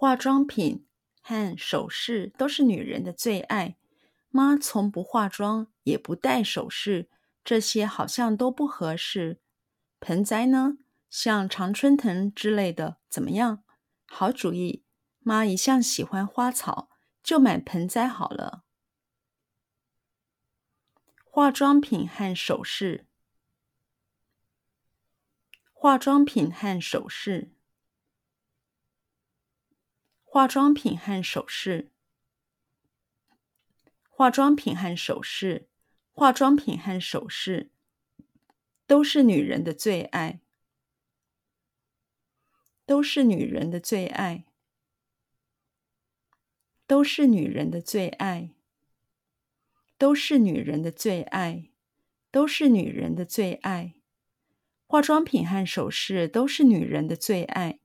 化妆品和首饰都是女人的最爱。妈从不化妆，也不戴首饰，这些好像都不合适。盆栽呢？像常春藤之类的，怎么样？好主意。妈一向喜欢花草，就买盆栽好了。化妆品和首饰，化妆品和首饰，化妆品和首饰，化妆品和首饰，化妆品和首饰，都是女人的最爱，都是女人的最爱。都是女人的最爱，都是女人的最爱，都是女人的最爱。化妆品和首饰都是女人的最爱。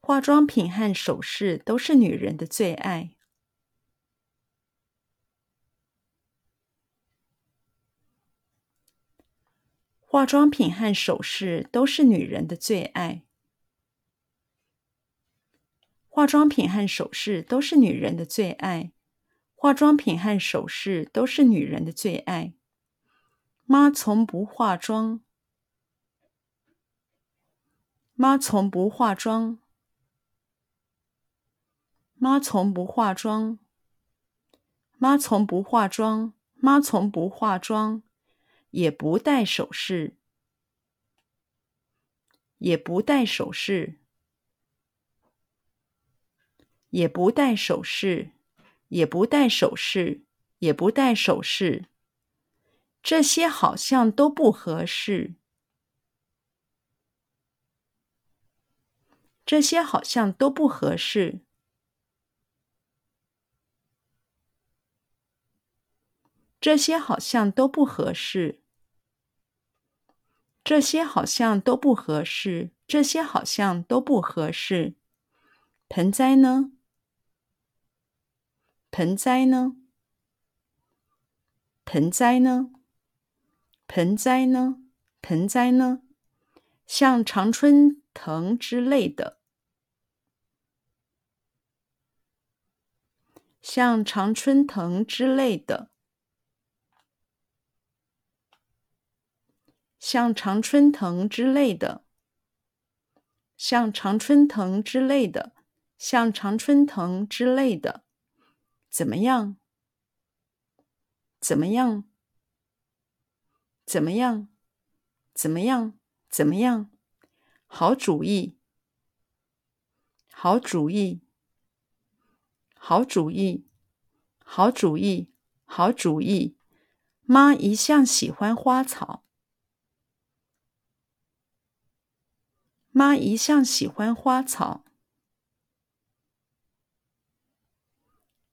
化妆品和首饰都是女人的最爱。化妆品和首饰都是女人的最爱。化妆品和首饰都是女人的最爱。化妆品和首饰都是女人的最爱。妈从不化妆。妈从不化妆。妈从不化妆。妈从不化妆。妈从不化妆，也不戴首饰。也不戴首饰。也不戴首饰，也不戴首饰，也不戴首饰，这些好像都不合适。这些好像都不合适。这些好像都不合适。这些好像都不合适。这些好像都不合适。盆栽呢？盆栽呢？盆栽呢？盆栽呢？盆栽呢？像常春藤之类的，像常春藤之类的，像常春藤之类的，像常春藤之类的，像常春藤之类的。怎么样？怎么样？怎么样？怎么样？怎么样？好主意！好主意！好主意！好主意！好主意！妈一向喜欢花草。妈一向喜欢花草。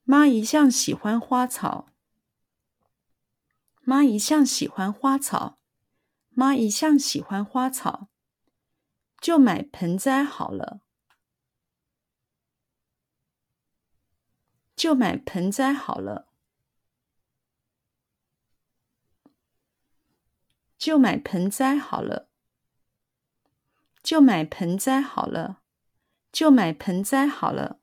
妈一向喜欢花草。妈一向喜欢花草。妈一向喜欢花草。就买盆栽好了。就买盆栽好了。就买盆栽好了。就买盆栽好了。就买盆栽好了。